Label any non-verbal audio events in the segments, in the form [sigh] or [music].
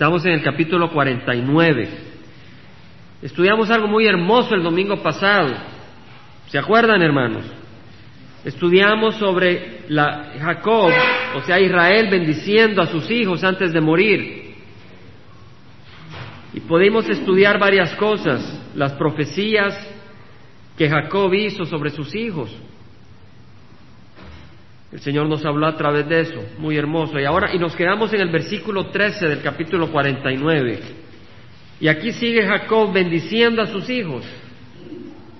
Estamos en el capítulo 49. Estudiamos algo muy hermoso el domingo pasado. ¿Se acuerdan, hermanos? Estudiamos sobre la Jacob, o sea, Israel bendiciendo a sus hijos antes de morir. Y pudimos estudiar varias cosas, las profecías que Jacob hizo sobre sus hijos. El Señor nos habló a través de eso, muy hermoso. Y ahora, y nos quedamos en el versículo 13 del capítulo 49. Y aquí sigue Jacob bendiciendo a sus hijos.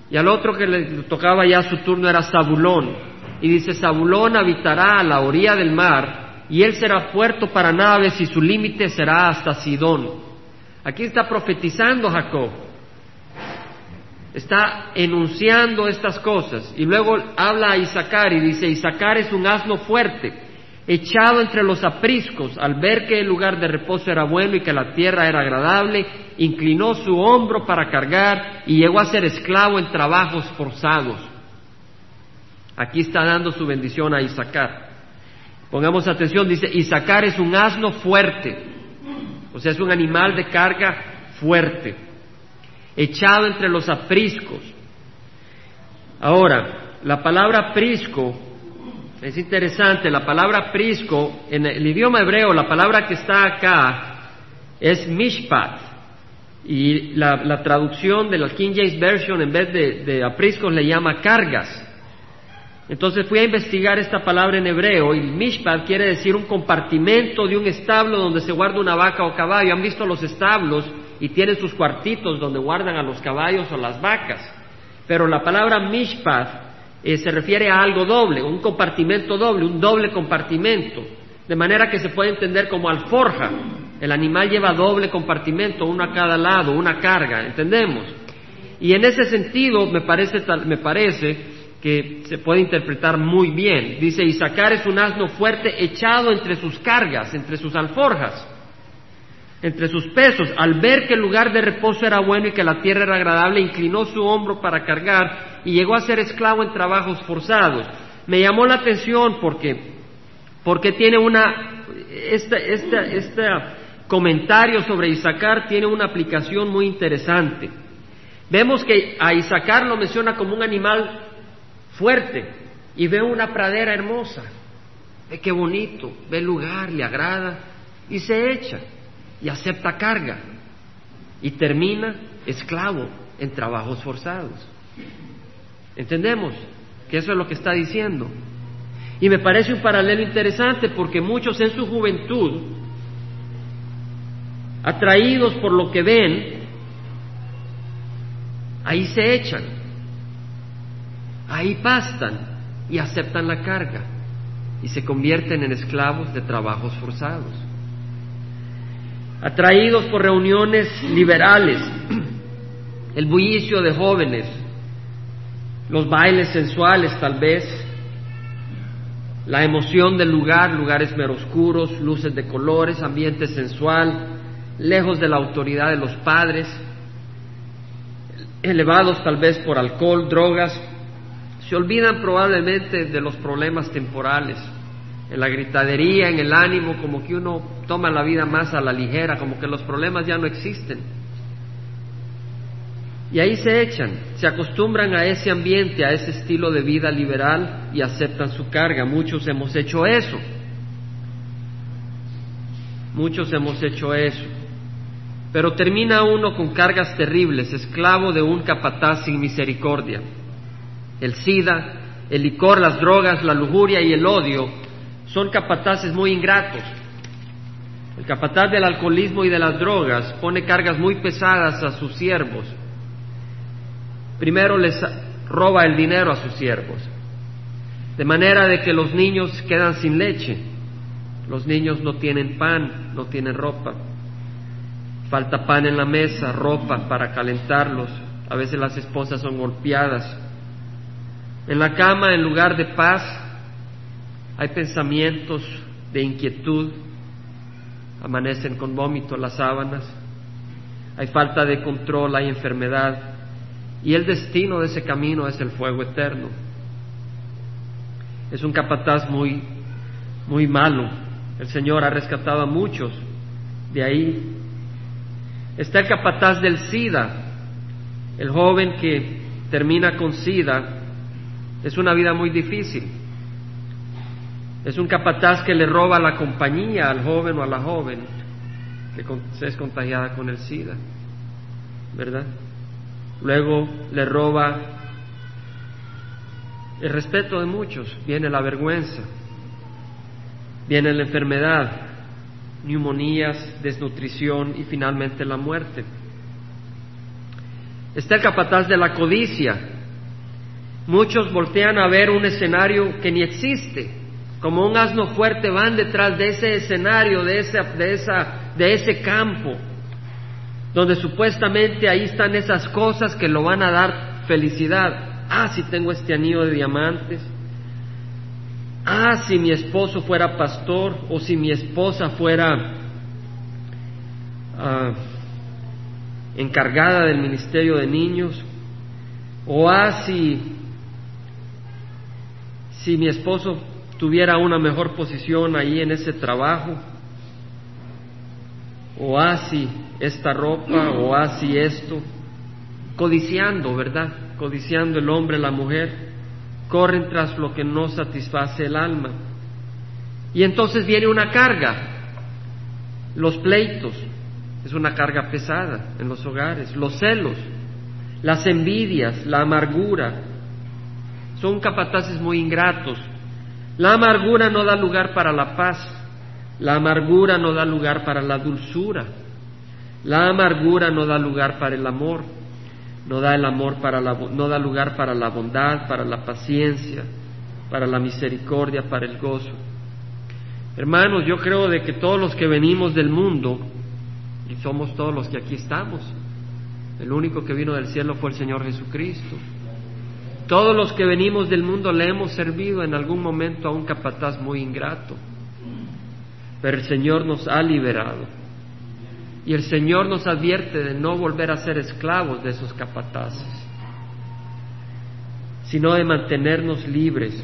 Y al otro que le tocaba ya su turno era Zabulón. Y dice, Zabulón habitará a la orilla del mar, y él será puerto para naves, y su límite será hasta Sidón. Aquí está profetizando Jacob está enunciando estas cosas y luego habla a Isaacar y dice, Isaacar es un asno fuerte, echado entre los apriscos, al ver que el lugar de reposo era bueno y que la tierra era agradable, inclinó su hombro para cargar y llegó a ser esclavo en trabajos forzados. Aquí está dando su bendición a Isaacar. Pongamos atención, dice, Isaacar es un asno fuerte, o sea, es un animal de carga fuerte echado entre los apriscos. Ahora, la palabra aprisco es interesante, la palabra aprisco, en el idioma hebreo, la palabra que está acá es mishpat, y la, traducción de la King James Version en vez de, de apriscos le llama cargas. Entonces fui a investigar esta palabra en hebreo y mishpat quiere decir un compartimento de un establo donde se guarda una vaca o caballo. ¿Han visto los establos y tienen sus cuartitos donde guardan a los caballos o las vacas. Pero la palabra mishpat eh, se refiere a algo doble, un compartimento doble, un doble compartimento, de manera que se puede entender como alforja. El animal lleva doble compartimento, uno a cada lado, una carga, ¿entendemos? Y en ese sentido me parece, me parece que se puede interpretar muy bien. Dice, Isaacar es un asno fuerte echado entre sus cargas, entre sus alforjas entre sus pesos. Al ver que el lugar de reposo era bueno y que la tierra era agradable, inclinó su hombro para cargar y llegó a ser esclavo en trabajos forzados. Me llamó la atención porque, porque tiene una, este, comentario sobre Isaacar tiene una aplicación muy interesante. Vemos que a Isaacar lo menciona como un animal fuerte y ve una pradera hermosa. Ve qué bonito, ve el lugar, le agrada y se echa y acepta carga y termina esclavo en trabajos forzados. ¿Entendemos? Que eso es lo que está diciendo. Y me parece un paralelo interesante porque muchos en su juventud, atraídos por lo que ven, ahí se echan, ahí pastan y aceptan la carga y se convierten en esclavos de trabajos forzados atraídos por reuniones liberales, el bullicio de jóvenes, los bailes sensuales tal vez, la emoción del lugar, lugares meroscuros, luces de colores, ambiente sensual, lejos de la autoridad de los padres, elevados tal vez por alcohol, drogas, se olvidan probablemente de los problemas temporales en la gritadería, en el ánimo, como que uno toma la vida más a la ligera, como que los problemas ya no existen. Y ahí se echan, se acostumbran a ese ambiente, a ese estilo de vida liberal y aceptan su carga. Muchos hemos hecho eso. Muchos hemos hecho eso. Pero termina uno con cargas terribles, esclavo de un capataz sin misericordia. El SIDA, el licor, las drogas, la lujuria y el odio son capataces muy ingratos. El capataz del alcoholismo y de las drogas pone cargas muy pesadas a sus siervos. Primero les roba el dinero a sus siervos, de manera de que los niños quedan sin leche, los niños no tienen pan, no tienen ropa, falta pan en la mesa, ropa para calentarlos, a veces las esposas son golpeadas. En la cama, en lugar de paz, hay pensamientos de inquietud, amanecen con vómito las sábanas, hay falta de control, hay enfermedad, y el destino de ese camino es el fuego eterno. Es un capataz muy, muy malo. El Señor ha rescatado a muchos de ahí. Está el capataz del SIDA, el joven que termina con SIDA. Es una vida muy difícil. Es un capataz que le roba la compañía al joven o a la joven que es contagiada con el SIDA, ¿verdad? Luego le roba el respeto de muchos, viene la vergüenza, viene la enfermedad, neumonías, desnutrición y finalmente la muerte. Está el capataz de la codicia. Muchos voltean a ver un escenario que ni existe. Como un asno fuerte van detrás de ese escenario, de, de, esa, de ese campo, donde supuestamente ahí están esas cosas que lo van a dar felicidad. Ah, si tengo este anillo de diamantes. Ah, si mi esposo fuera pastor o si mi esposa fuera ah, encargada del ministerio de niños. O ah, si, si mi esposo tuviera una mejor posición ahí en ese trabajo. O así esta ropa, o así esto. Codiciando, ¿verdad? Codiciando el hombre, la mujer. Corren tras lo que no satisface el alma. Y entonces viene una carga. Los pleitos. Es una carga pesada en los hogares. Los celos. Las envidias, la amargura. Son capataces muy ingratos la amargura no da lugar para la paz, la amargura no da lugar para la dulzura, la amargura no da lugar para el amor, no da el amor para la, no da lugar para la bondad, para la paciencia, para la misericordia, para el gozo. Hermanos, yo creo de que todos los que venimos del mundo, y somos todos los que aquí estamos, el único que vino del cielo fue el Señor Jesucristo. Todos los que venimos del mundo le hemos servido en algún momento a un capataz muy ingrato, pero el Señor nos ha liberado. Y el Señor nos advierte de no volver a ser esclavos de esos capataces, sino de mantenernos libres.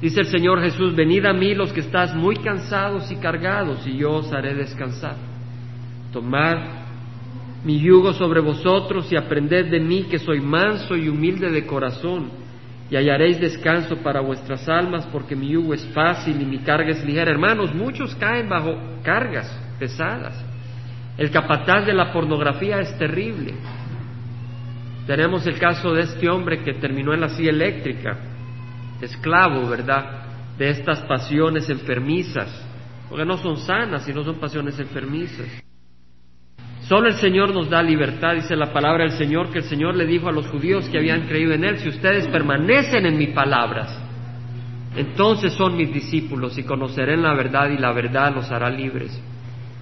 Dice el Señor Jesús, venid a mí los que estás muy cansados y cargados, y yo os haré descansar. Tomad mi yugo sobre vosotros y aprended de mí que soy manso y humilde de corazón, y hallaréis descanso para vuestras almas, porque mi yugo es fácil y mi carga es ligera. Hermanos, muchos caen bajo cargas pesadas. El capataz de la pornografía es terrible. Tenemos el caso de este hombre que terminó en la silla eléctrica, esclavo, ¿verdad?, de estas pasiones enfermizas, porque no son sanas, sino son pasiones enfermizas. Solo el Señor nos da libertad, dice la palabra del Señor, que el Señor le dijo a los judíos que habían creído en Él, si ustedes permanecen en mis palabras, entonces son mis discípulos y conocerán la verdad y la verdad los hará libres.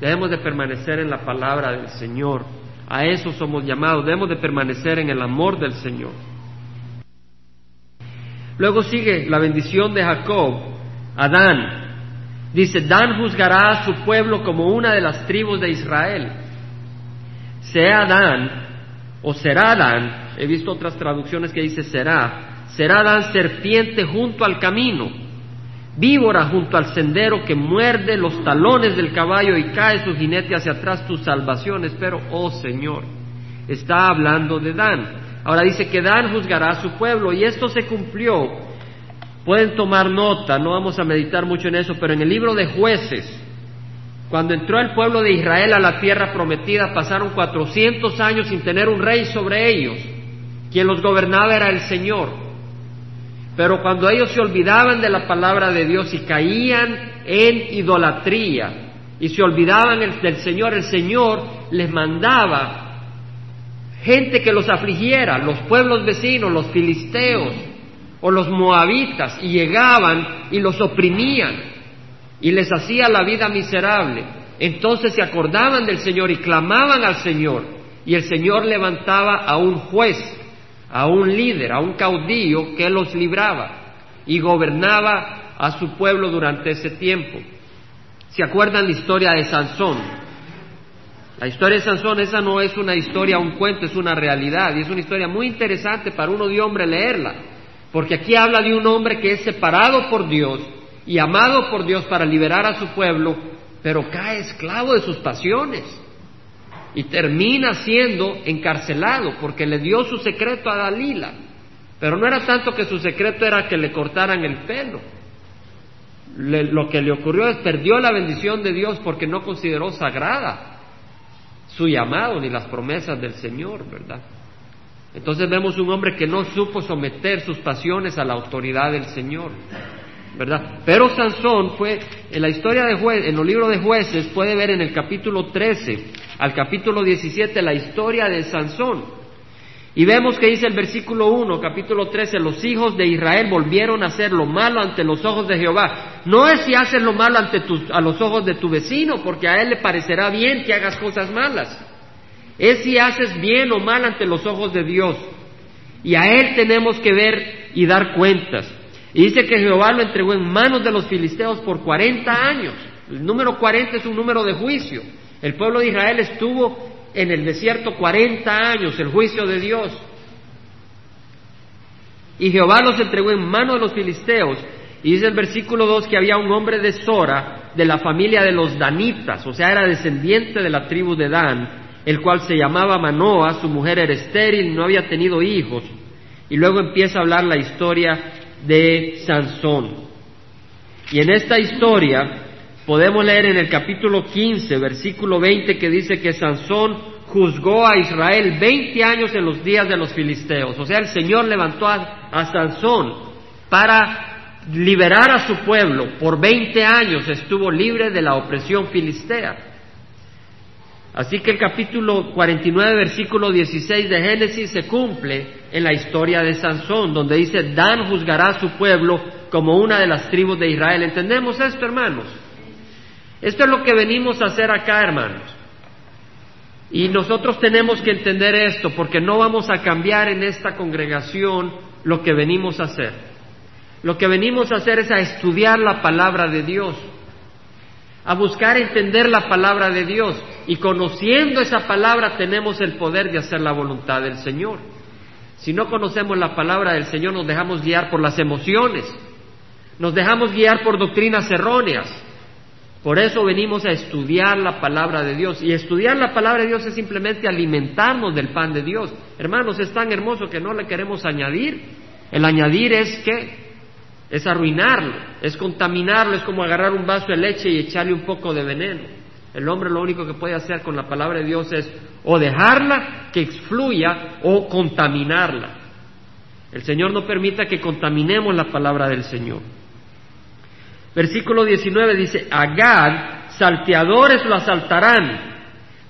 Debemos de permanecer en la palabra del Señor. A eso somos llamados. Debemos de permanecer en el amor del Señor. Luego sigue la bendición de Jacob, Adán. Dice, Dan juzgará a su pueblo como una de las tribus de Israel sea Adán o será Adán, he visto otras traducciones que dice será, será Adán serpiente junto al camino, víbora junto al sendero que muerde los talones del caballo y cae su jinete hacia atrás, tu salvación espero, oh Señor. Está hablando de Dan. Ahora dice que Dan juzgará a su pueblo y esto se cumplió. Pueden tomar nota, no vamos a meditar mucho en eso, pero en el libro de jueces, cuando entró el pueblo de Israel a la tierra prometida, pasaron cuatrocientos años sin tener un rey sobre ellos. Quien los gobernaba era el Señor. Pero cuando ellos se olvidaban de la palabra de Dios y caían en idolatría y se olvidaban del Señor, el Señor les mandaba gente que los afligiera, los pueblos vecinos, los filisteos o los moabitas, y llegaban y los oprimían y les hacía la vida miserable. Entonces se acordaban del Señor y clamaban al Señor. Y el Señor levantaba a un juez, a un líder, a un caudillo que los libraba y gobernaba a su pueblo durante ese tiempo. ¿Se acuerdan la historia de Sansón? La historia de Sansón, esa no es una historia, un cuento, es una realidad y es una historia muy interesante para uno de hombre leerla, porque aquí habla de un hombre que es separado por Dios y amado por Dios para liberar a su pueblo, pero cae esclavo de sus pasiones y termina siendo encarcelado porque le dio su secreto a Dalila. Pero no era tanto que su secreto era que le cortaran el pelo. lo que le ocurrió es perdió la bendición de Dios porque no consideró sagrada su llamado ni las promesas del Señor, ¿verdad? Entonces vemos un hombre que no supo someter sus pasiones a la autoridad del Señor, Pero Sansón fue, en la historia de jueces, en los libros de jueces, puede ver en el capítulo 13 al capítulo 17 la historia de Sansón. Y vemos que dice el versículo 1, capítulo 13, los hijos de Israel volvieron a hacer lo malo ante los ojos de Jehová. No es si haces lo malo ante a los ojos de tu vecino, porque a él le parecerá bien que hagas cosas malas. Es si haces bien o mal ante los ojos de Dios. Y a él tenemos que ver y dar cuentas. Y dice que Jehová lo entregó en manos de los filisteos por 40 años. El número 40 es un número de juicio. El pueblo de Israel estuvo en el desierto 40 años, el juicio de Dios. Y Jehová los entregó en manos de los filisteos. Y dice el versículo 2 que había un hombre de Sora, de la familia de los Danitas, o sea, era descendiente de la tribu de Dan, el cual se llamaba Manoa, su mujer era estéril, no había tenido hijos. Y luego empieza a hablar la historia de Sansón. Y en esta historia Podemos leer en el capítulo 15, versículo 20, que dice que Sansón juzgó a Israel 20 años en los días de los filisteos. O sea, el Señor levantó a, Sansón para liberar a su pueblo. Por 20 años estuvo libre de la opresión filistea. Así que el capítulo 49, versículo 16 de Génesis se cumple en la historia de Sansón, donde dice, Dan juzgará a su pueblo como una de las tribus de Israel. ¿Entendemos esto, hermanos? Esto es lo que venimos a hacer acá, hermanos. Y nosotros tenemos que entender esto porque no vamos a cambiar en esta congregación lo que venimos a hacer. Lo que venimos a hacer es a estudiar la palabra de Dios, a buscar entender la palabra de Dios. Y conociendo esa palabra tenemos el poder de hacer la voluntad del Señor. Si no conocemos la palabra del Señor nos dejamos guiar por las emociones, nos dejamos guiar por doctrinas erróneas, por eso venimos a estudiar la palabra de Dios. Y estudiar la palabra de Dios es simplemente alimentarnos del pan de Dios. Hermanos, es tan hermoso que no le queremos añadir. El añadir es que es arruinarlo, es contaminarlo, es como agarrar un vaso de leche y echarle un poco de veneno. El hombre lo único que puede hacer con la palabra de Dios es o dejarla que exfluya o contaminarla. El Señor no permita que contaminemos la palabra del Señor. Versículo 19 dice, a Gad salteadores lo asaltarán,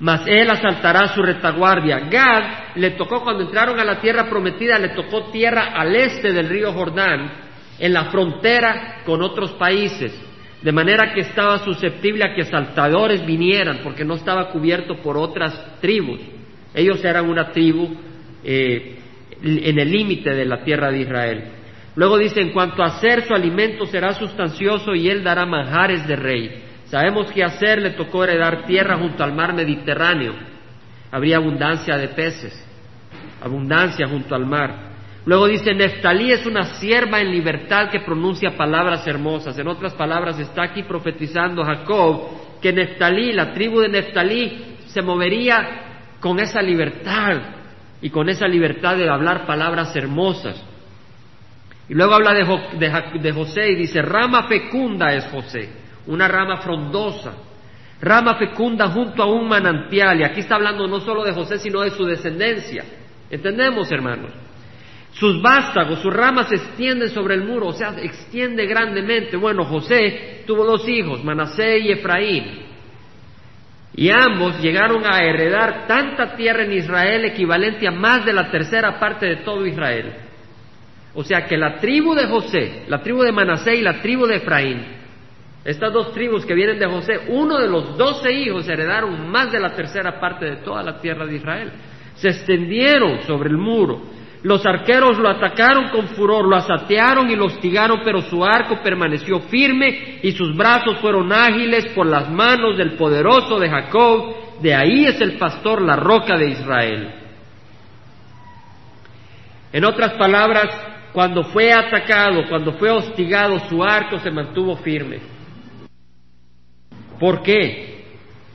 mas él asaltará su retaguardia. Gad le tocó cuando entraron a la tierra prometida, le tocó tierra al este del río Jordán, en la frontera con otros países, de manera que estaba susceptible a que saltadores vinieran, porque no estaba cubierto por otras tribus. Ellos eran una tribu eh, en el límite de la tierra de Israel. Luego dice, en cuanto a hacer su alimento será sustancioso y él dará manjares de rey. Sabemos que hacer le tocó heredar tierra junto al mar Mediterráneo. Habría abundancia de peces, abundancia junto al mar. Luego dice, Neftalí es una sierva en libertad que pronuncia palabras hermosas. En otras palabras, está aquí profetizando Jacob que Neftalí, la tribu de Neftalí, se movería con esa libertad y con esa libertad de hablar palabras hermosas. Y luego habla de, José y dice, rama fecunda es José, una rama frondosa, rama fecunda junto a un manantial. Y aquí está hablando no solo de José, sino de su descendencia. ¿Entendemos, hermanos? Sus vástagos, sus ramas se extienden sobre el muro, o sea, extiende grandemente. Bueno, José tuvo dos hijos, Manasé y Efraín. Y ambos llegaron a heredar tanta tierra en Israel equivalente a más de la tercera parte de todo Israel. O sea que la tribu de José, la tribu de Manasé y la tribu de Efraín, estas dos tribus que vienen de José, uno de los doce hijos heredaron más de la tercera parte de toda la tierra de Israel. Se extendieron sobre el muro. Los arqueros lo atacaron con furor, lo asatearon y lo hostigaron, pero su arco permaneció firme y sus brazos fueron ágiles por las manos del poderoso de Jacob. De ahí es el pastor, la roca de Israel. En otras palabras, cuando fue atacado, cuando fue hostigado, su arco se mantuvo firme. ¿Por qué?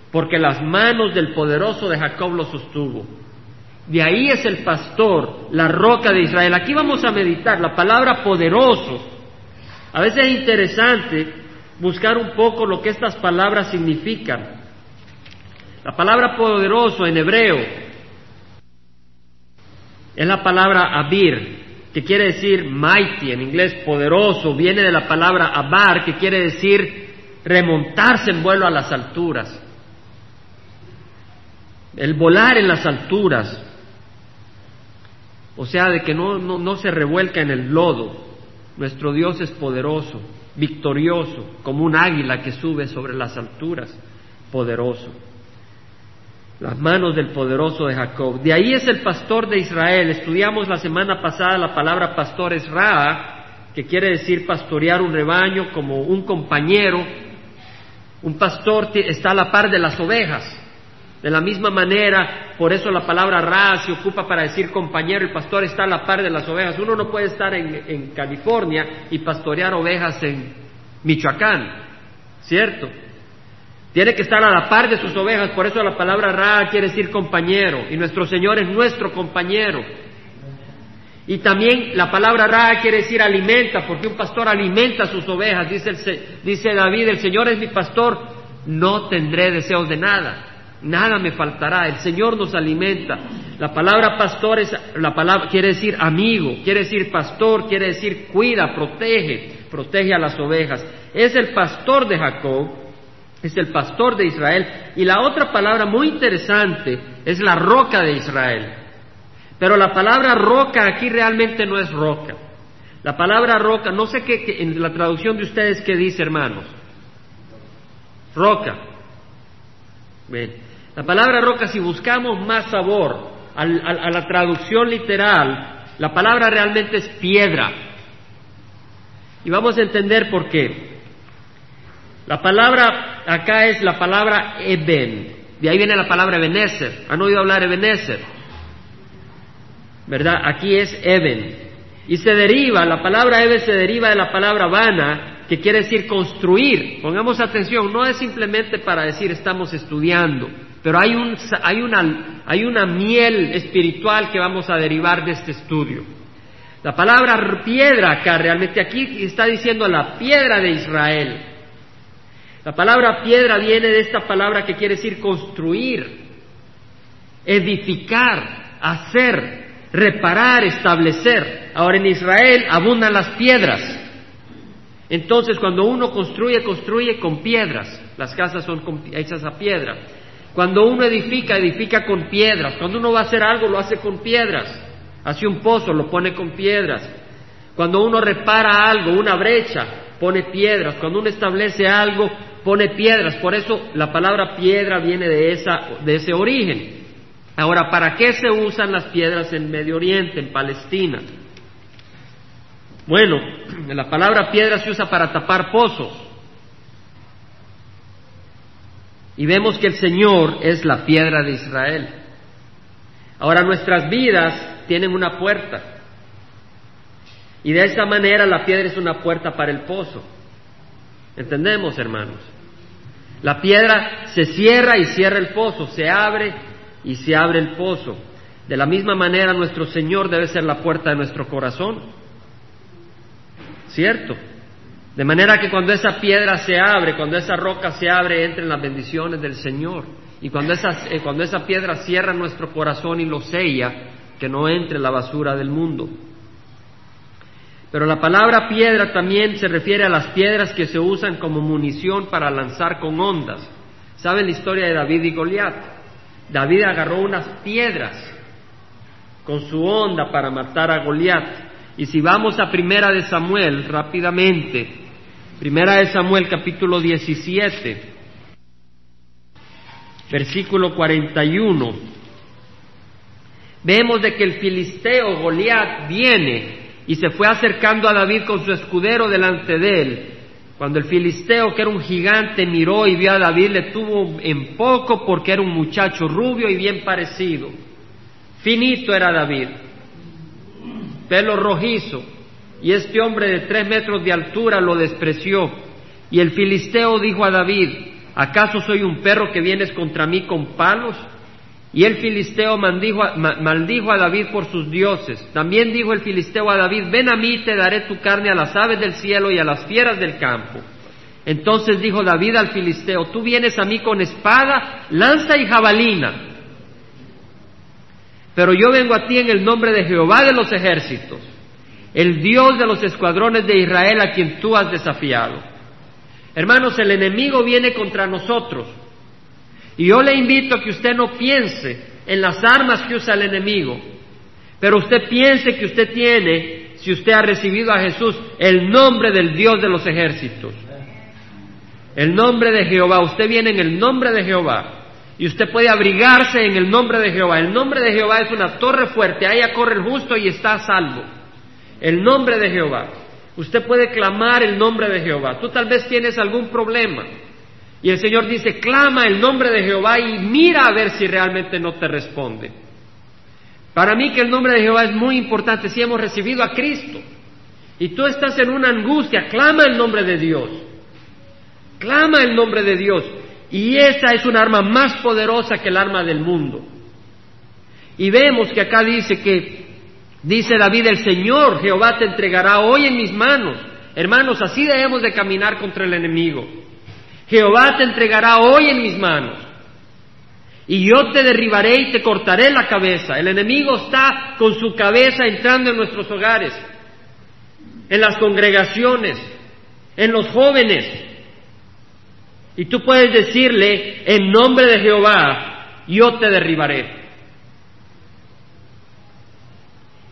Porque las manos del poderoso de Jacob lo sostuvo. De ahí es el pastor, la roca de Israel. Aquí vamos a meditar la palabra poderoso. A veces es interesante buscar un poco lo que estas palabras significan. La palabra poderoso en hebreo es la palabra abir, que quiere decir mighty, en inglés poderoso, viene de la palabra abar, que quiere decir remontarse en vuelo a las alturas. El volar en las alturas, o sea, de que no, no, no se revuelca en el lodo. Nuestro Dios es poderoso, victorioso, como un águila que sube sobre las alturas, poderoso las manos del poderoso de Jacob. De ahí es el pastor de Israel. Estudiamos la semana pasada la palabra pastor es Ra, que quiere decir pastorear un rebaño como un compañero. Un pastor está a la par de las ovejas. De la misma manera, por eso la palabra Ra se ocupa para decir compañero, el pastor está a la par de las ovejas. Uno no puede estar en, California y pastorear ovejas en Michoacán, ¿cierto? Tiene que estar a la par de sus ovejas, por eso la palabra Ra quiere decir compañero, y nuestro Señor es nuestro compañero. Y también la palabra Ra quiere decir alimenta, porque un pastor alimenta a sus ovejas. Dice, dice David, el Señor es mi pastor, no tendré deseos de nada, nada me faltará, el Señor nos alimenta. La palabra pastor es, la palabra, quiere decir amigo, quiere decir pastor, quiere decir cuida, protege, protege a las ovejas. Es el pastor de Jacob es el pastor de Israel. Y la otra palabra muy interesante es la roca de Israel. Pero la palabra roca aquí realmente no es roca. La palabra roca, no sé qué, en la traducción de ustedes qué dice, hermanos. Roca. Bien. La palabra roca, si buscamos más sabor a la traducción literal, la palabra realmente es piedra. Y vamos a entender por qué. La palabra acá es la palabra Eben. De ahí viene la palabra Ebenezer. ¿Han oído hablar Ebenezer? ¿Verdad? Aquí es Eben. Y se deriva, la palabra Eben se deriva de la palabra Vana, que quiere decir construir. Pongamos atención, no es simplemente para decir estamos estudiando, pero hay, un, hay, una, hay una miel espiritual que vamos a derivar de este estudio. La palabra piedra acá realmente aquí está diciendo la piedra de Israel. La palabra piedra viene de esta palabra que quiere decir construir, edificar, hacer, reparar, establecer. Ahora en Israel abundan las piedras. Entonces cuando uno construye, construye con piedras. Las casas son hechas a piedra. Cuando uno edifica, edifica con piedras. Cuando uno va a hacer algo, lo hace con piedras. Hace un pozo, lo pone con piedras. Cuando uno repara algo, una brecha, pone piedras. Cuando uno establece algo, pone piedras, por eso la palabra piedra viene de, esa, de ese origen. Ahora, ¿para qué se usan las piedras en Medio Oriente, en Palestina? Bueno, [clears throat] la palabra piedra se usa para tapar pozos. Y vemos que el Señor es la piedra de Israel. Ahora nuestras vidas tienen una puerta. Y de esa manera la piedra es una puerta para el pozo. ¿Entendemos, hermanos? La piedra se cierra y cierra el pozo, se abre y se abre el pozo. De la misma manera nuestro Señor debe ser la puerta de nuestro corazón. ¿Cierto? De manera que cuando esa piedra se abre, cuando esa roca se abre, entren las bendiciones del Señor. Y cuando esa, eh, cuando esa piedra cierra nuestro corazón y lo sella, que no entre la basura del mundo. Pero la palabra piedra también se refiere a las piedras que se usan como munición para lanzar con ondas. ¿Saben la historia de David y Goliat? David agarró unas piedras con su onda para matar a Goliat. Y si vamos a Primera de Samuel rápidamente, Primera de Samuel capítulo 17, versículo 41, vemos de que el filisteo Goliat viene y se fue acercando a David con su escudero delante de él. Cuando el filisteo, que era un gigante, miró y vio a David, le tuvo en poco porque era un muchacho rubio y bien parecido. Finito era David, pelo rojizo, y este hombre de tres metros de altura lo despreció. Y el filisteo dijo a David, ¿acaso soy un perro que vienes contra mí con palos? Y el filisteo maldijo a, David por sus dioses. También dijo el filisteo a David, ven a mí, te daré tu carne a las aves del cielo y a las fieras del campo. Entonces dijo David al filisteo, tú vienes a mí con espada, lanza y jabalina, pero yo vengo a ti en el nombre de Jehová de los ejércitos, el Dios de los escuadrones de Israel a quien tú has desafiado. Hermanos, el enemigo viene contra nosotros y yo le invito a que usted no piense en las armas que usa el enemigo, pero usted piense que usted tiene, si usted ha recibido a Jesús, el nombre del Dios de los ejércitos. El nombre de Jehová, usted viene en el nombre de Jehová. Y usted puede abrigarse en el nombre de Jehová. El nombre de Jehová es una torre fuerte, allá corre el justo y está a salvo. El nombre de Jehová. Usted puede clamar el nombre de Jehová. Tú tal vez tienes algún problema. Y el Señor dice, clama el nombre de Jehová y mira a ver si realmente no te responde. Para mí que el nombre de Jehová es muy importante si hemos recibido a Cristo. Y tú estás en una angustia, clama el nombre de Dios. Clama el nombre de Dios. Y esa es un arma más poderosa que el arma del mundo. Y vemos que acá dice que, dice David, el Señor Jehová te entregará hoy en mis manos. Hermanos, así debemos de caminar contra el enemigo. Jehová te entregará hoy en mis manos. Y yo te derribaré y te cortaré la cabeza. El enemigo está con su cabeza entrando en nuestros hogares, en las congregaciones, en los jóvenes, y tú puedes decirle, en nombre de Jehová, yo te derribaré.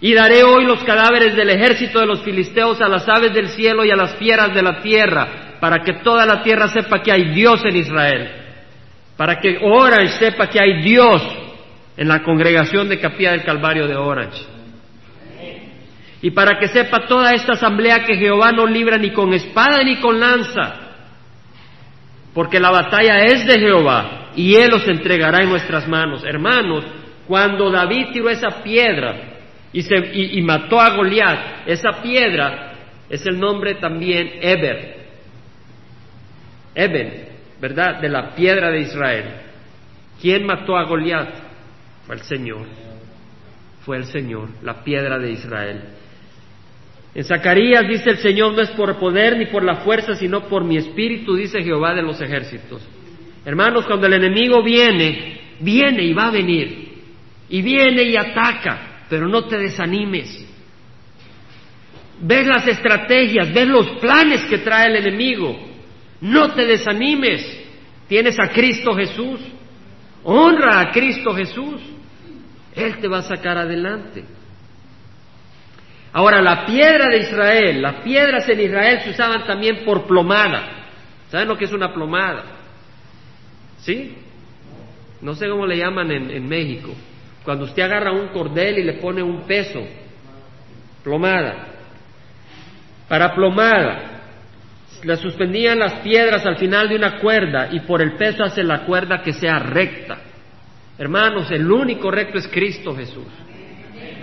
Y daré hoy los cadáveres del ejército de los filisteos a las aves del cielo y a las fieras de la tierra, para que toda la tierra sepa que hay Dios en Israel. Para que Orange sepa que hay Dios en la congregación de Capilla del Calvario de Orange. Y para que sepa toda esta asamblea que Jehová no libra ni con espada ni con lanza, porque la batalla es de Jehová y Él los entregará en nuestras manos. Hermanos, cuando David tiró esa piedra y, se, y, mató a Goliat, esa piedra es el nombre también Eber, Eben, ¿verdad? De la piedra de Israel. ¿Quién mató a Goliat? Fue el Señor. Fue el Señor, la piedra de Israel. En Zacarías dice el Señor, no es por poder ni por la fuerza, sino por mi espíritu, dice Jehová de los ejércitos. Hermanos, cuando el enemigo viene, viene y va a venir. Y viene y ataca, pero no te desanimes. Ves las estrategias, ves los planes que trae el enemigo. No te desanimes. Tienes a Cristo Jesús. Honra a Cristo Jesús. Él te va a sacar adelante. Ahora, la piedra de Israel, las piedras en Israel se usaban también por plomada. ¿Saben lo que es una plomada? ¿Sí? No sé cómo le llaman en, en México. Cuando usted agarra un cordel y le pone un peso, plomada. Para plomada, le suspendían las piedras al final de una cuerda y por el peso hace la cuerda que sea recta. Hermanos, el único recto es Cristo Jesús,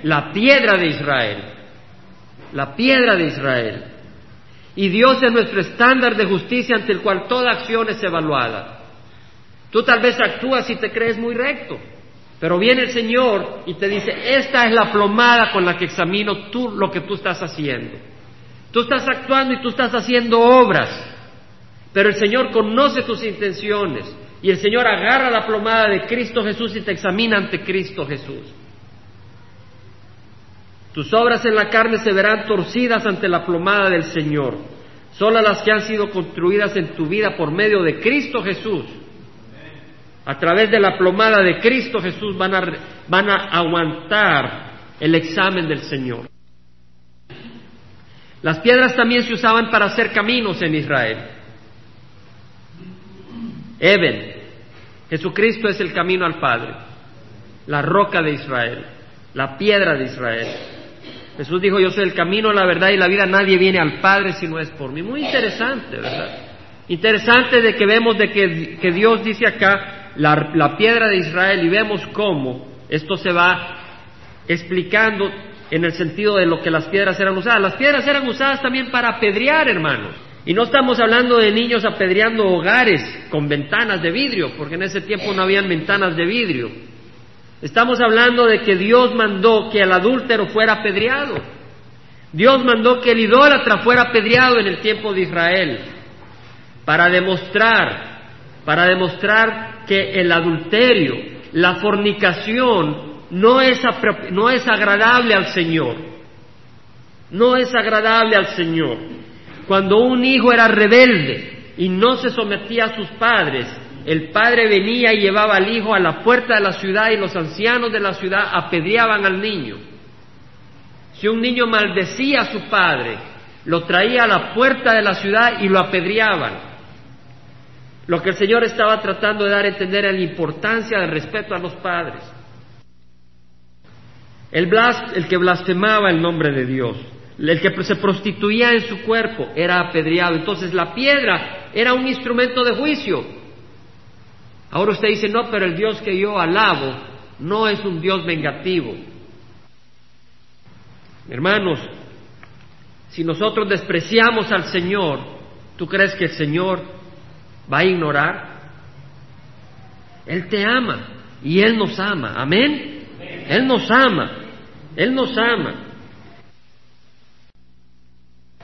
la piedra de Israel la piedra de Israel. Y Dios es nuestro estándar de justicia ante el cual toda acción es evaluada. Tú tal vez actúas y te crees muy recto, pero viene el Señor y te dice, esta es la plomada con la que examino tú lo que tú estás haciendo. Tú estás actuando y tú estás haciendo obras, pero el Señor conoce tus intenciones y el Señor agarra la plomada de Cristo Jesús y te examina ante Cristo Jesús. Tus obras en la carne se verán torcidas ante la plomada del Señor. Solo las que han sido construidas en tu vida por medio de Cristo Jesús. A través de la plomada de Cristo Jesús van a, van a aguantar el examen del Señor. Las piedras también se usaban para hacer caminos en Israel. Eben, Jesucristo es el camino al Padre, la roca de Israel, la piedra de Israel. Jesús dijo, yo soy el camino, la verdad y la vida, nadie viene al Padre si no es por mí. Muy interesante, ¿verdad? Interesante de que vemos de que, Dios dice acá la, piedra de Israel y vemos cómo esto se va explicando en el sentido de lo que las piedras eran usadas. Las piedras eran usadas también para apedrear, hermanos. Y no estamos hablando de niños apedreando hogares con ventanas de vidrio, porque en ese tiempo no habían ventanas de vidrio. Estamos hablando de que Dios mandó que el adúltero fuera apedreado. Dios mandó que el idólatra fuera apedreado en el tiempo de Israel para demostrar, para demostrar que el adulterio, la fornicación no es, no es agradable al Señor. No es agradable al Señor. Cuando un hijo era rebelde y no se sometía a sus padres, el padre venía y llevaba al hijo a la puerta de la ciudad y los ancianos de la ciudad apedreaban al niño. Si un niño maldecía a su padre, lo traía a la puerta de la ciudad y lo apedreaban. Lo que el Señor estaba tratando de dar a entender era la importancia del respeto a los padres. El, el que blasfemaba el nombre de Dios, el que se prostituía en su cuerpo, era apedreado. Entonces la piedra era un instrumento de juicio. Ahora usted dice, no, pero el Dios que yo alabo no es un Dios vengativo. Hermanos, si nosotros despreciamos al Señor, ¿tú crees que el Señor va a ignorar? Él te ama y Él nos ama. Amén. Él nos ama. Él nos ama.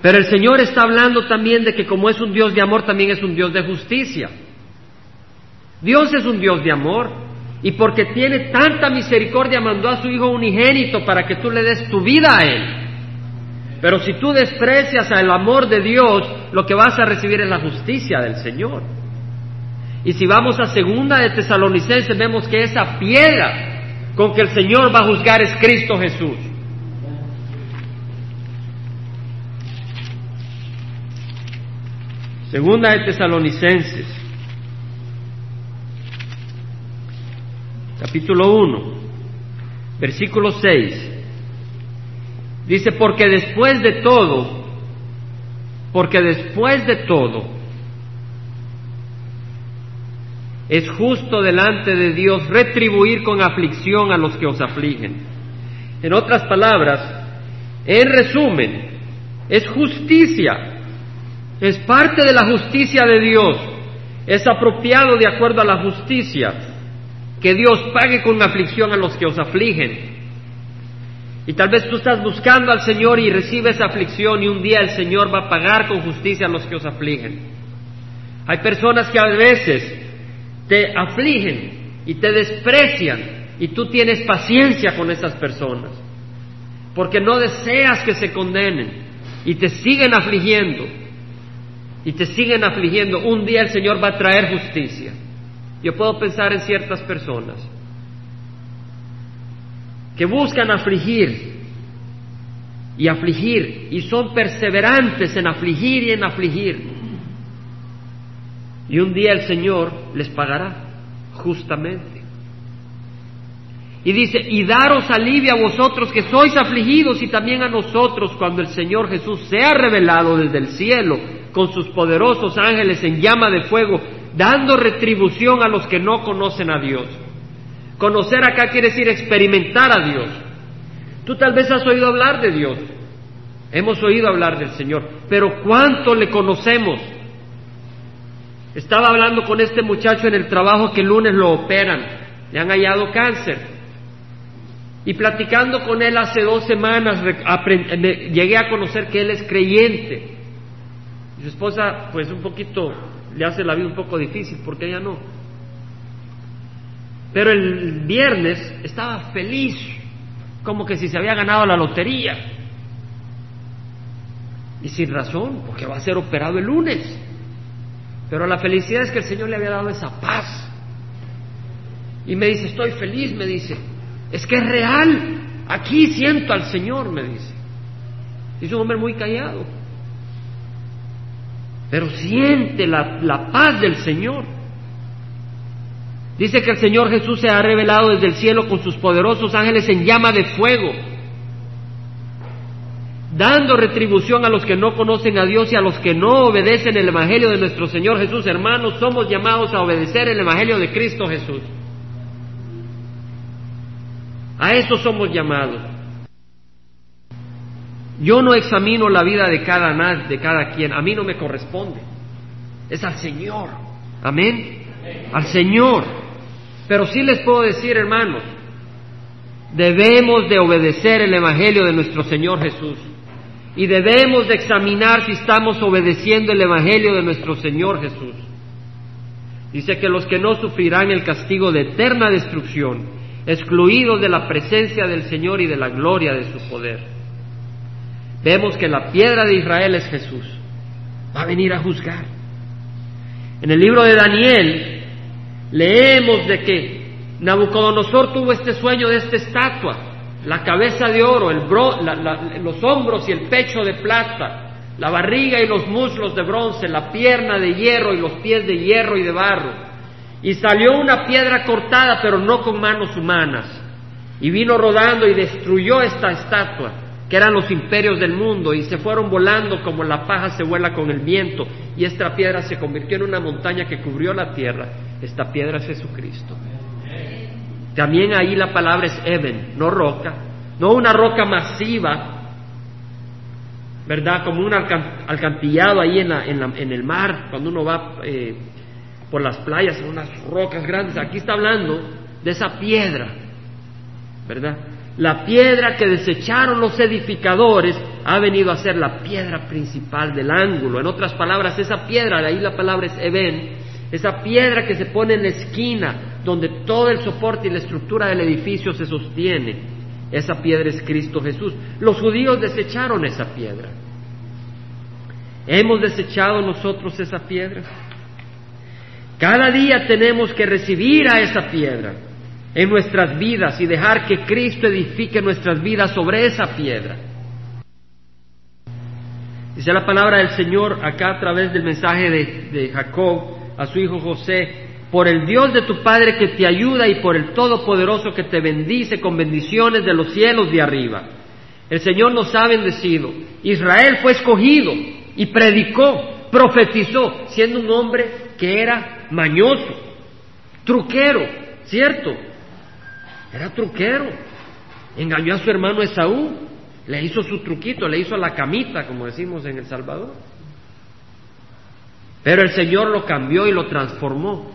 Pero el Señor está hablando también de que como es un Dios de amor, también es un Dios de justicia. Dios es un Dios de amor y porque tiene tanta misericordia mandó a su Hijo unigénito para que tú le des tu vida a Él. Pero si tú desprecias el amor de Dios, lo que vas a recibir es la justicia del Señor. Y si vamos a segunda de Tesalonicenses, vemos que esa piedra con que el Señor va a juzgar es Cristo Jesús. Segunda de Tesalonicenses. capítulo 1, versículo 6. Dice, porque después de todo, porque después de todo, es justo delante de Dios retribuir con aflicción a los que os afligen. En otras palabras, en resumen, es justicia, es parte de la justicia de Dios, es apropiado de acuerdo a la justicia que Dios pague con aflicción a los que os afligen. Y tal vez tú estás buscando al Señor y recibes aflicción y un día el Señor va a pagar con justicia a los que os afligen. Hay personas que a veces te afligen y te desprecian y tú tienes paciencia con esas personas porque no deseas que se condenen y te siguen afligiendo y te siguen afligiendo. Un día el Señor va a traer justicia. Yo puedo pensar en ciertas personas que buscan afligir y afligir y son perseverantes en afligir y en afligir. Y un día el Señor les pagará justamente. Y dice, y daros alivio a vosotros que sois afligidos y también a nosotros cuando el Señor Jesús sea revelado desde el cielo con sus poderosos ángeles en llama de fuego dando retribución a los que no conocen a Dios. Conocer acá quiere decir experimentar a Dios. Tú tal vez has oído hablar de Dios, hemos oído hablar del Señor, pero ¿cuánto le conocemos? Estaba hablando con este muchacho en el trabajo que el lunes lo operan, le han hallado cáncer. Y platicando con él hace dos semanas, llegué a conocer que él es creyente. su esposa, pues un poquito le hace la vida un poco difícil, porque ella no. Pero el viernes estaba feliz, como que si se había ganado la lotería. Y sin razón, porque va a ser operado el lunes. Pero la felicidad es que el Señor le había dado esa paz. Y me dice, estoy feliz, me dice. Es que es real. Aquí siento al Señor, me dice. Es un hombre muy callado pero siente la, paz del Señor. Dice que el Señor Jesús se ha revelado desde el cielo con sus poderosos ángeles en llama de fuego, dando retribución a los que no conocen a Dios y a los que no obedecen el Evangelio de nuestro Señor Jesús. Hermanos, somos llamados a obedecer el Evangelio de Cristo Jesús. A eso somos llamados. Yo no examino la vida de cada, de cada quien, a mí no me corresponde. Es al Señor. Amén. Al Señor. Pero sí les puedo decir, hermanos, debemos de obedecer el Evangelio de nuestro Señor Jesús. Y debemos de examinar si estamos obedeciendo el Evangelio de nuestro Señor Jesús. Dice que los que no sufrirán el castigo de eterna destrucción, excluidos de la presencia del Señor y de la gloria de su poder. Vemos que la piedra de Israel es Jesús. Va a venir a juzgar. En el libro de Daniel leemos de que Nabucodonosor tuvo este sueño de esta estatua, la cabeza de oro, el los hombros y el pecho de plata, la barriga y los muslos de bronce, la pierna de hierro y los pies de hierro y de barro. Y salió una piedra cortada, pero no con manos humanas. Y vino rodando y destruyó esta estatua, que eran los imperios del mundo, y se fueron volando como la paja se vuela con el viento. Y esta piedra se convirtió en una montaña que cubrió la tierra. Esta piedra es Jesucristo. También ahí la palabra es Eben, no roca, no una roca masiva, ¿verdad? Como un alcantillado ahí en, en, el mar, cuando uno va eh, por las playas, en unas rocas grandes. Aquí está hablando de esa piedra, ¿verdad? La piedra que desecharon los edificadores ha venido a ser la piedra principal del ángulo. En otras palabras, esa piedra, de ahí la palabra es Eben, esa piedra que se pone en la esquina, donde todo el soporte y la estructura del edificio se sostiene. Esa piedra es Cristo Jesús. Los judíos desecharon esa piedra. ¿Hemos desechado nosotros esa piedra? Cada día tenemos que recibir a esa piedra en nuestras vidas y dejar que Cristo edifique nuestras vidas sobre esa piedra. Dice la palabra del Señor acá a través del mensaje de, Jacob a su hijo José, por el Dios de tu Padre que te ayuda y por el Todopoderoso que te bendice con bendiciones de los cielos de arriba. El Señor nos ha bendecido. Israel fue escogido y predicó, profetizó, siendo un hombre que era mañoso, truquero, ¿cierto? Era truquero. Engañó a su hermano Esaú, le hizo su truquito, le hizo la camita, como decimos en El Salvador. Pero el Señor lo cambió y lo transformó.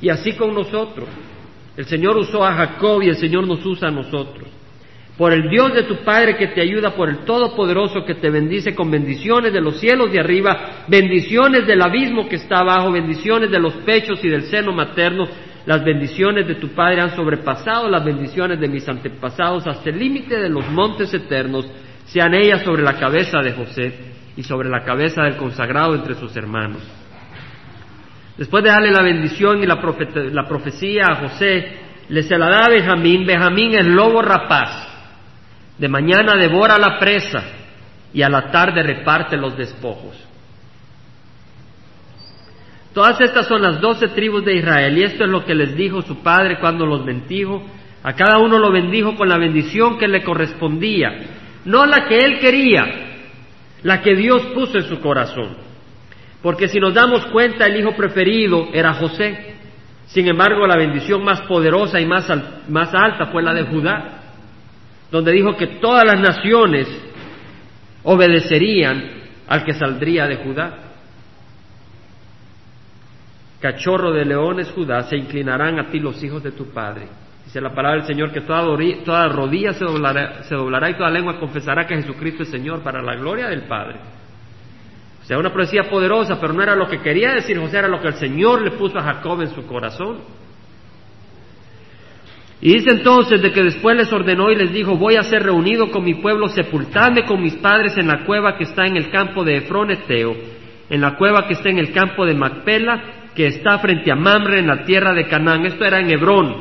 Y así con nosotros. El Señor usó a Jacob y el Señor nos usa a nosotros. Por el Dios de tu Padre que te ayuda, por el Todopoderoso que te bendice con bendiciones de los cielos de arriba, bendiciones del abismo que está abajo, bendiciones de los pechos y del seno materno. Las bendiciones de tu Padre han sobrepasado las bendiciones de mis antepasados hasta el límite de los montes eternos, sean ellas sobre la cabeza de José y sobre la cabeza del consagrado entre sus hermanos. Después de darle la bendición y la, profecía a José, le se la da a Benjamín. Benjamín es lobo rapaz. De mañana devora la presa y a la tarde reparte los despojos. Todas estas son las doce tribus de Israel y esto es lo que les dijo su padre cuando los bendijo. A cada uno lo bendijo con la bendición que le correspondía, no la que él quería, la que Dios puso en su corazón. Porque si nos damos cuenta, el hijo preferido era José. Sin embargo, la bendición más poderosa y más, más alta fue la de Judá, donde dijo que todas las naciones obedecerían al que saldría de Judá. Cachorro de leones, Judá, se inclinarán a ti los hijos de tu padre. Dice la palabra del Señor que toda, rodilla se doblará, y toda lengua confesará que Jesucristo es Señor para la gloria del Padre sea, una profecía poderosa, pero no era lo que quería decir José, era lo que el Señor le puso a Jacob en su corazón. Y dice entonces de que después les ordenó y les dijo, voy a ser reunido con mi pueblo, sepultadme con mis padres en la cueva que está en el campo de Efrón Eteo, en la cueva que está en el campo de Macpela, que está frente a Mamre en la tierra de Canaán. Esto era en Hebrón,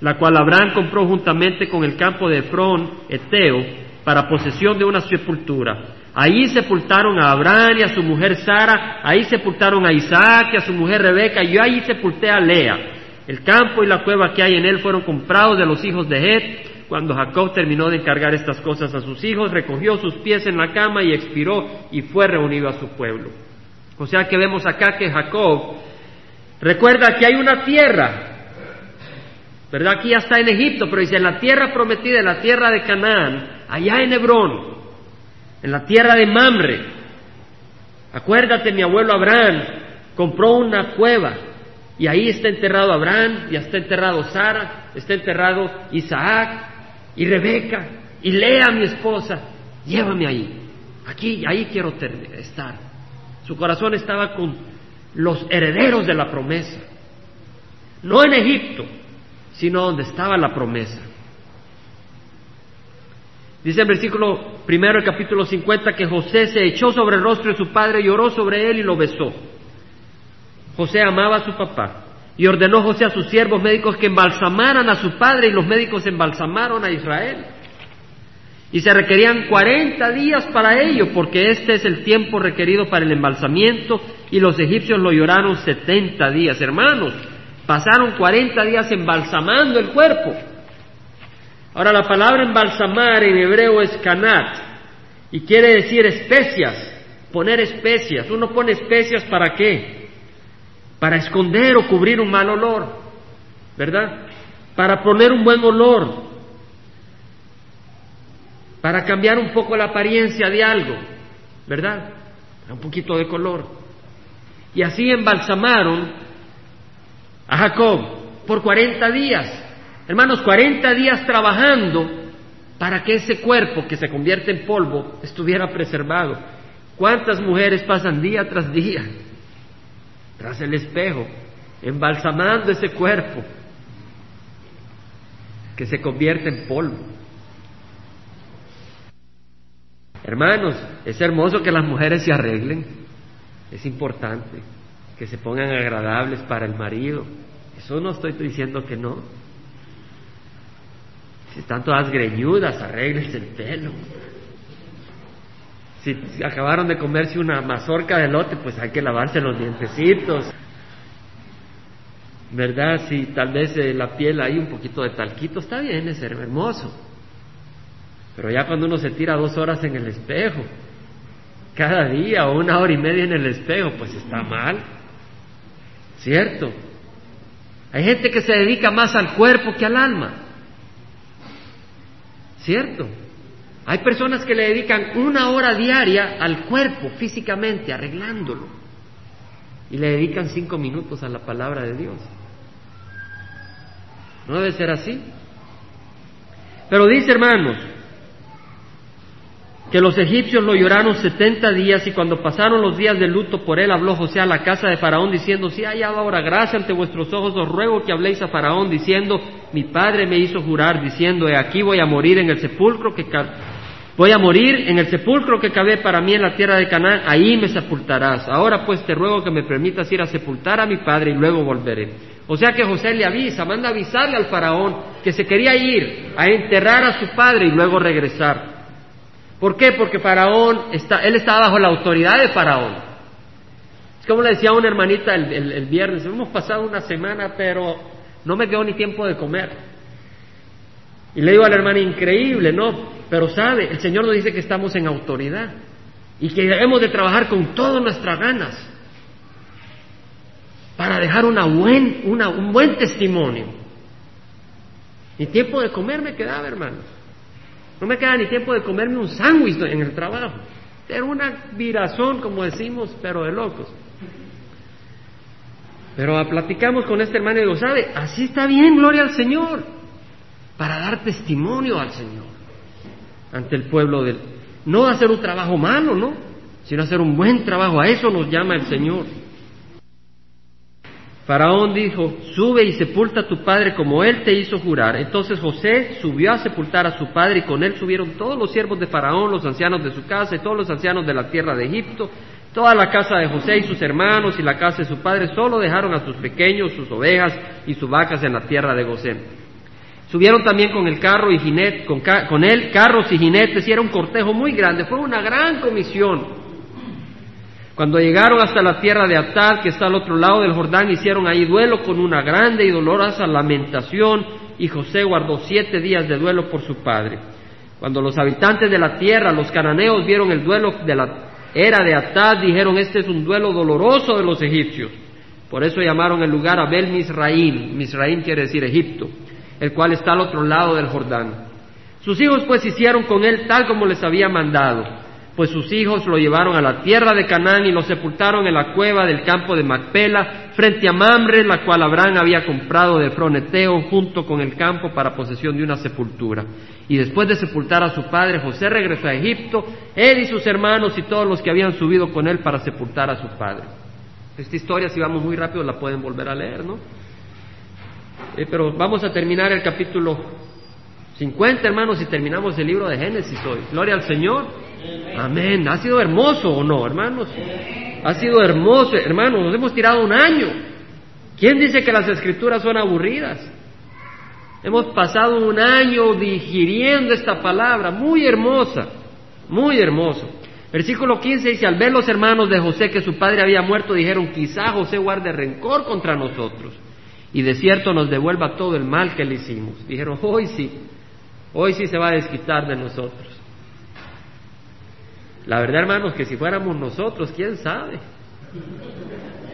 la cual Abraham compró juntamente con el campo de Efrón Eteo para posesión de una sepultura. Ahí sepultaron a Abraham y a su mujer Sara, ahí sepultaron a Isaac y a su mujer Rebeca, y yo ahí sepulté a Lea. El campo y la cueva que hay en él fueron comprados de los hijos de Het. Cuando Jacob terminó de encargar estas cosas a sus hijos, recogió sus pies en la cama y expiró y fue reunido a su pueblo. O sea que vemos acá que Jacob recuerda que hay una tierra, ¿verdad? Aquí ya está en Egipto, pero dice, en la tierra prometida, en la tierra de Canaán, allá en Hebrón, en la tierra de Mamre. Acuérdate, mi abuelo Abraham compró una cueva y ahí está enterrado Abraham, y está enterrado Sara, está enterrado Isaac y Rebeca, y Lea, mi esposa, llévame ahí, aquí, ahí quiero estar. Su corazón estaba con los herederos de la promesa, no en Egipto, sino donde estaba la promesa. Dice el versículo primero del capítulo 50 que José se echó sobre el rostro de su padre, lloró sobre él y lo besó. José amaba a su papá y ordenó José a sus siervos médicos que embalsamaran a su padre y los médicos embalsamaron a Israel. Y se requerían cuarenta días para ello, porque este es el tiempo requerido para el embalsamiento, y los egipcios lo lloraron setenta días. Hermanos, pasaron cuarenta días embalsamando el cuerpo. Ahora la palabra embalsamar en hebreo es kanat, y quiere decir especias, poner especias. Uno pone especias para qué? para esconder o cubrir un mal olor, ¿verdad? Para poner un buen olor, para cambiar un poco la apariencia de algo, ¿verdad? Un poquito de color. Y así embalsamaron a Jacob por 40 días. Hermanos, 40 días trabajando para que ese cuerpo que se convierte en polvo estuviera preservado. ¿Cuántas mujeres pasan día tras día tras el espejo, embalsamando ese cuerpo que se convierte en polvo. Hermanos, es hermoso que las mujeres se arreglen, es importante que se pongan agradables para el marido. Eso no estoy diciendo que no. Si están todas greñudas, arreglense el pelo. Si acabaron de comerse una mazorca de lote, pues hay que lavarse los dientecitos. ¿Verdad? Si tal vez eh, la piel hay un poquito de talquito, está bien, es hermoso. Pero ya cuando uno se tira dos horas en el espejo, cada día o una hora y media en el espejo, pues está mal. ¿Cierto? Hay gente que se dedica más al cuerpo que al alma. ¿Cierto? Hay personas que le dedican una hora diaria al cuerpo físicamente, arreglándolo, y le dedican cinco minutos a la palabra de Dios. No debe ser así. Pero dice, hermanos, que los egipcios lo lloraron setenta días y cuando pasaron los días de luto por él habló José a la casa de Faraón diciendo, si hay ahora gracia ante vuestros ojos, os ruego que habléis a Faraón diciendo, mi padre me hizo jurar diciendo, he aquí voy a morir en el sepulcro que Voy a morir en el sepulcro que cabe para mí en la tierra de Canaán, ahí me sepultarás. Ahora pues te ruego que me permitas ir a sepultar a mi padre y luego volveré. O sea que José le avisa, manda avisarle al faraón que se quería ir a enterrar a su padre y luego regresar. ¿Por qué? Porque faraón está, él estaba bajo la autoridad de faraón. Es como le decía a una hermanita el, el viernes, hemos pasado una semana, pero no me quedó ni tiempo de comer. Y le digo a la hermana, increíble, ¿no? Pero sabe, el Señor nos dice que estamos en autoridad y que debemos de trabajar con todas nuestras ganas para dejar una buen, un buen testimonio. Ni tiempo de comer me quedaba, hermanos. No me queda ni tiempo de comerme un sándwich en el trabajo. Era una virazón, como decimos, pero de locos. Pero platicamos con este hermano y digo, ¿sabe? Así está bien, gloria al Señor, para dar testimonio al Señor ante el pueblo del... No hacer un trabajo malo, ¿no? Sino hacer un buen trabajo. A eso nos llama el Señor. Faraón dijo, sube y sepulta a tu padre como él te hizo jurar. Entonces José subió a sepultar a su padre y con él subieron todos los siervos de Faraón, los ancianos de su casa y todos los ancianos de la tierra de Egipto, toda la casa de José y sus hermanos y la casa de su padre, solo dejaron a sus pequeños, sus ovejas y sus vacas en la tierra de Gosén. Subieron también con el carro y jinete, con, él carros y jinetes y era un cortejo muy grande, fue una gran comisión. Cuando llegaron hasta la tierra de Atad, que está al otro lado del Jordán, hicieron ahí duelo con una grande y dolorosa lamentación y José guardó siete días de duelo por su padre. Cuando los habitantes de la tierra, los cananeos, vieron el duelo de la era de Atad, dijeron, este es un duelo doloroso de los egipcios. Por eso llamaron el lugar Abel Misraim. Misraim quiere decir Egipto el cual está al otro lado del Jordán. Sus hijos pues hicieron con él tal como les había mandado, pues sus hijos lo llevaron a la tierra de Canaán y lo sepultaron en la cueva del campo de Macpela, frente a Mamre, la cual Abraham había comprado de Froneteo junto con el campo para posesión de una sepultura. Y después de sepultar a su padre, José regresó a Egipto, él y sus hermanos y todos los que habían subido con él para sepultar a su padre. Esta historia, si vamos muy rápido, la pueden volver a leer, ¿no? Eh, pero vamos a terminar el capítulo 50, hermanos, y terminamos el libro de Génesis hoy. Gloria al Señor. Amén. ¿Ha sido hermoso o no, hermanos? Ha sido hermoso, hermanos. Nos hemos tirado un año. ¿Quién dice que las escrituras son aburridas? Hemos pasado un año digiriendo esta palabra, muy hermosa, muy hermoso. Versículo 15 dice, al ver los hermanos de José que su padre había muerto, dijeron, quizá José guarde rencor contra nosotros y de cierto nos devuelva todo el mal que le hicimos. Dijeron, hoy sí, hoy sí se va a desquitar de nosotros. La verdad, hermanos, que si fuéramos nosotros, quién sabe.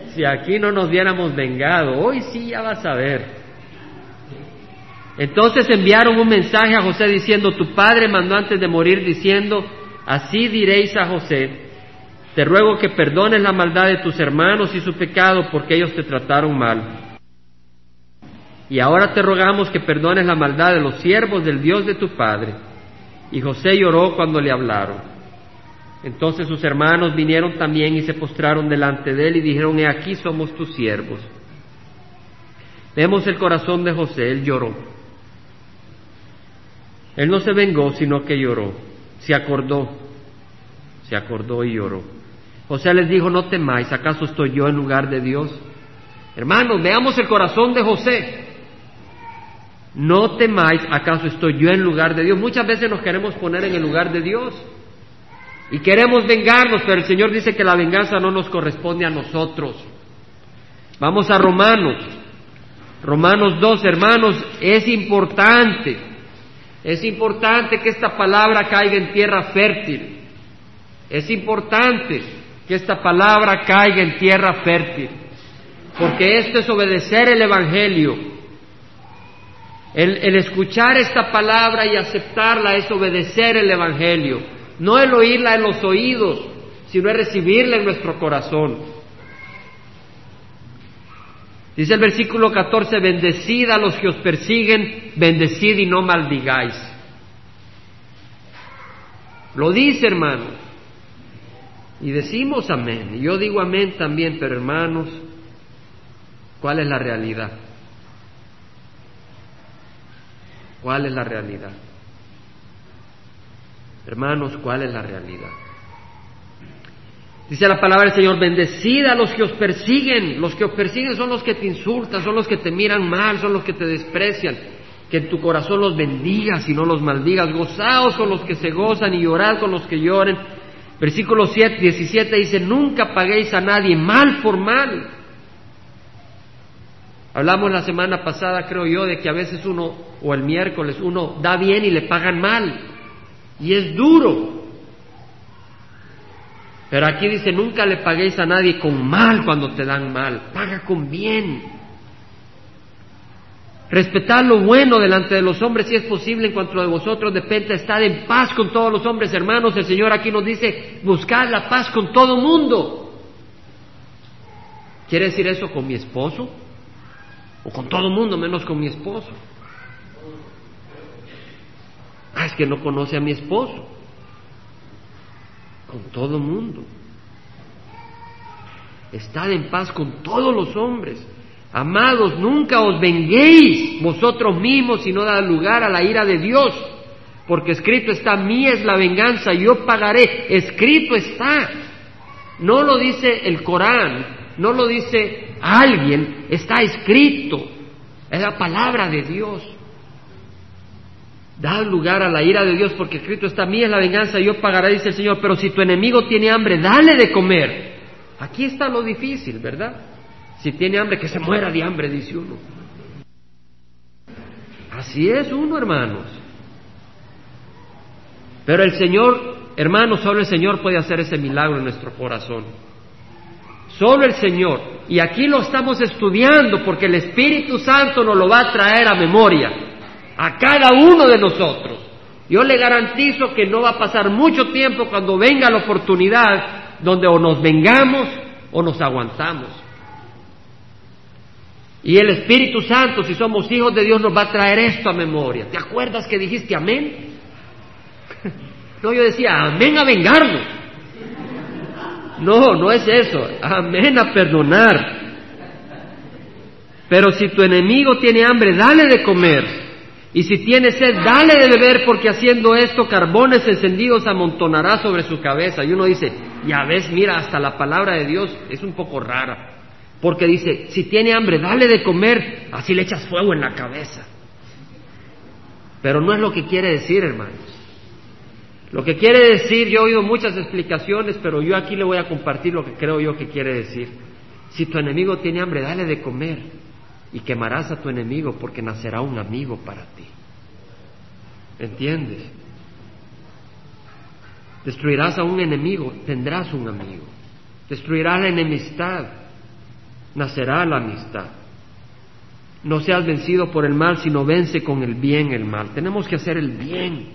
Si aquí no nos hubiéramos vengado, hoy sí ya vas a ver. Entonces enviaron un mensaje a José diciendo, tu padre mandó antes de morir diciendo, así diréis a José, te ruego que perdones la maldad de tus hermanos y su pecado porque ellos te trataron mal. Y ahora te rogamos que perdones la maldad de los siervos del Dios de tu padre. Y José lloró cuando le hablaron. Entonces sus hermanos vinieron también y se postraron delante de él y dijeron, he aquí somos tus siervos. Vemos el corazón de José, él lloró. Él no se vengó, sino que lloró, se acordó, se acordó y lloró. José les dijo, no temáis, ¿acaso estoy yo en lugar de Dios? Hermanos, veamos el corazón de José. No temáis, ¿acaso estoy yo en lugar de Dios? Muchas veces nos queremos poner en el lugar de Dios. Y queremos vengarnos, pero el Señor dice que la venganza no nos corresponde a nosotros. Vamos a Romanos. Romanos 2, hermanos, es importante, es importante que esta palabra caiga en tierra fértil. Es importante que esta palabra caiga en tierra fértil. Porque esto es obedecer el Evangelio. El, el escuchar esta palabra y aceptarla es obedecer el Evangelio. No el oírla en los oídos, sino el recibirla en nuestro corazón. Dice el versículo 14, bendecid a los que os persiguen, bendecid y no maldigáis. Lo dice, hermano. Y decimos amén. Y yo digo amén también, pero hermanos, ¿cuál es la realidad? ¿Cuál es la realidad? Hermanos, ¿cuál es la realidad? Dice la palabra del Señor, bendecida a los que os persiguen. Los que os persiguen son los que te insultan, son los que te miran mal, son los que te desprecian. Que en tu corazón los bendigas y no los maldigas. Gozaos con los que se gozan y llorad con los que lloren. Versículo 7, 17 dice, nunca paguéis a nadie mal por mal. Hablamos la semana pasada, creo yo, de que a veces uno, o el miércoles, uno da bien y le pagan mal. Y es duro. Pero aquí dice, nunca le paguéis a nadie con mal cuando te dan mal, paga con bien. Respetad lo bueno delante de los hombres si es posible en cuanto de vosotros depende, estar en paz con todos los hombres, hermanos. El Señor aquí nos dice, buscad la paz con todo mundo. ¿Quiere decir eso con mi esposo? ¿O con todo mundo menos con mi esposo? Ah, es que no conoce a mi esposo. Con todo mundo. Estad en paz con todos los hombres. Amados, nunca os venguéis vosotros mismos, sino da lugar a la ira de Dios. Porque escrito está, mí es la venganza, yo pagaré. Escrito está. No lo dice el Corán, no lo dice alguien, está escrito. Es la palabra de Dios. Da lugar a la ira de Dios porque escrito está, mí es la venganza, yo pagaré, dice el Señor, pero si tu enemigo tiene hambre, dale de comer. Aquí está lo difícil, ¿verdad? Si tiene hambre, que se muera de hambre, dice uno. Así es uno, hermanos. Pero el Señor, hermanos, solo el Señor puede hacer ese milagro en nuestro corazón. Solo el Señor. Y aquí lo estamos estudiando porque el Espíritu Santo nos lo va a traer a memoria a cada uno de nosotros. Yo le garantizo que no va a pasar mucho tiempo cuando venga la oportunidad donde o nos vengamos o nos aguantamos. Y el Espíritu Santo, si somos hijos de Dios, nos va a traer esto a memoria. ¿Te acuerdas que dijiste amén? [laughs] No, yo decía amén a vengarnos. No, no es eso. Amén a perdonar. Pero si tu enemigo tiene hambre, dale de comer. Y si tiene sed, dale de beber, porque haciendo esto, carbones encendidos amontonará sobre su cabeza. Y uno dice, ya ves, mira, hasta la palabra de Dios es un poco rara. Porque dice, si tiene hambre, dale de comer, así le echas fuego en la cabeza. Pero no es lo que quiere decir, hermanos. Lo que quiere decir, yo he oído muchas explicaciones, pero yo aquí le voy a compartir lo que creo yo que quiere decir. Si tu enemigo tiene hambre, dale de comer y quemarás a tu enemigo porque nacerá un amigo para ti. ¿Entiendes? Destruirás a un enemigo, tendrás un amigo. Destruirás la enemistad, nacerá la amistad. No seas vencido por el mal, sino vence con el bien el mal. Tenemos que hacer el bien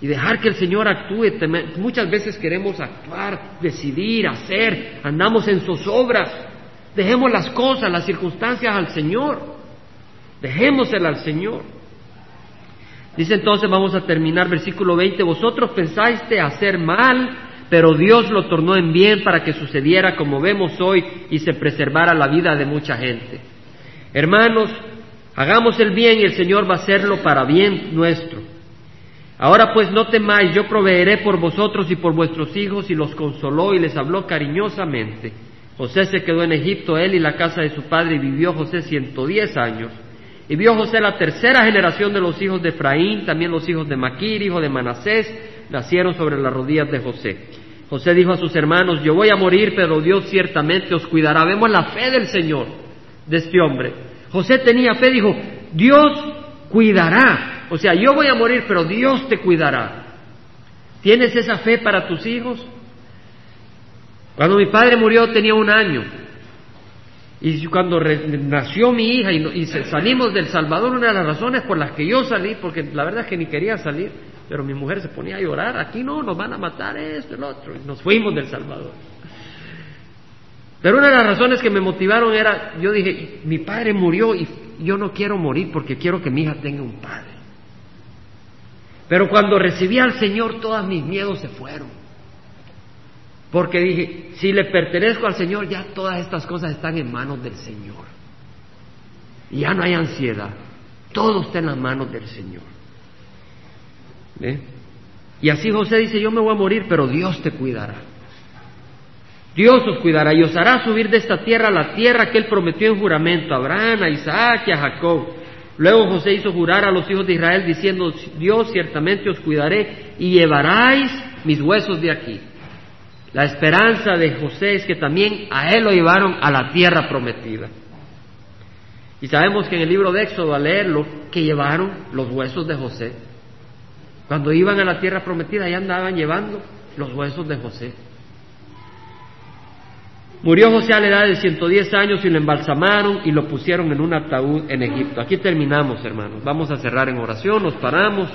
y dejar que el Señor actúe. Muchas veces queremos actuar, decidir, hacer, andamos en zozobras Dejemos las cosas, las circunstancias al Señor. Dejémosela al Señor. Dice entonces, vamos a terminar versículo 20, vosotros pensáis hacer mal, pero Dios lo tornó en bien para que sucediera como vemos hoy y se preservara la vida de mucha gente. Hermanos, hagamos el bien y el Señor va a hacerlo para bien nuestro. Ahora pues no temáis, yo proveeré por vosotros y por vuestros hijos y los consoló y les habló cariñosamente. José se quedó en Egipto, él y la casa de su padre, y vivió José ciento diez años. Y vio José la tercera generación de los hijos de Efraín, también los hijos de Maquir, hijo de Manasés, nacieron sobre las rodillas de José. José dijo a sus hermanos, yo voy a morir, pero Dios ciertamente os cuidará. Vemos la fe del Señor, de este hombre. José tenía fe, dijo, Dios cuidará. O sea, yo voy a morir, pero Dios te cuidará. ¿Tienes esa fe para tus hijos? Cuando mi padre murió tenía un año. Y cuando nació mi hija y, salimos del Salvador, una de las razones por las que yo salí, porque la verdad es que ni quería salir, pero mi mujer se ponía a llorar, aquí no, nos van a matar esto, el otro, y nos fuimos del Salvador. Pero una de las razones que me motivaron era, yo dije, mi padre murió y yo no quiero morir porque quiero que mi hija tenga un padre. Pero cuando recibí al Señor, todos mis miedos se fueron. Porque dije, si le pertenezco al Señor, ya todas estas cosas están en manos del Señor. Y ya no hay ansiedad. Todo está en las manos del Señor. Y así José dice, yo me voy a morir, pero Dios te cuidará. Dios os cuidará y os hará subir de esta tierra a la tierra que él prometió en juramento a Abraham, a Isaac y a Jacob. Luego José hizo jurar a los hijos de Israel diciendo, Dios ciertamente os cuidaré y llevaráis mis huesos de aquí. La esperanza de José es que también a él lo llevaron a la tierra prometida. Y sabemos que en el libro de Éxodo, al leerlo, que llevaron los huesos de José. Cuando iban a la tierra prometida, ya andaban llevando los huesos de José. Murió José a la edad de 110 años y lo embalsamaron y lo pusieron en un ataúd en Egipto. Aquí terminamos, hermanos. Vamos a cerrar en oración, nos paramos.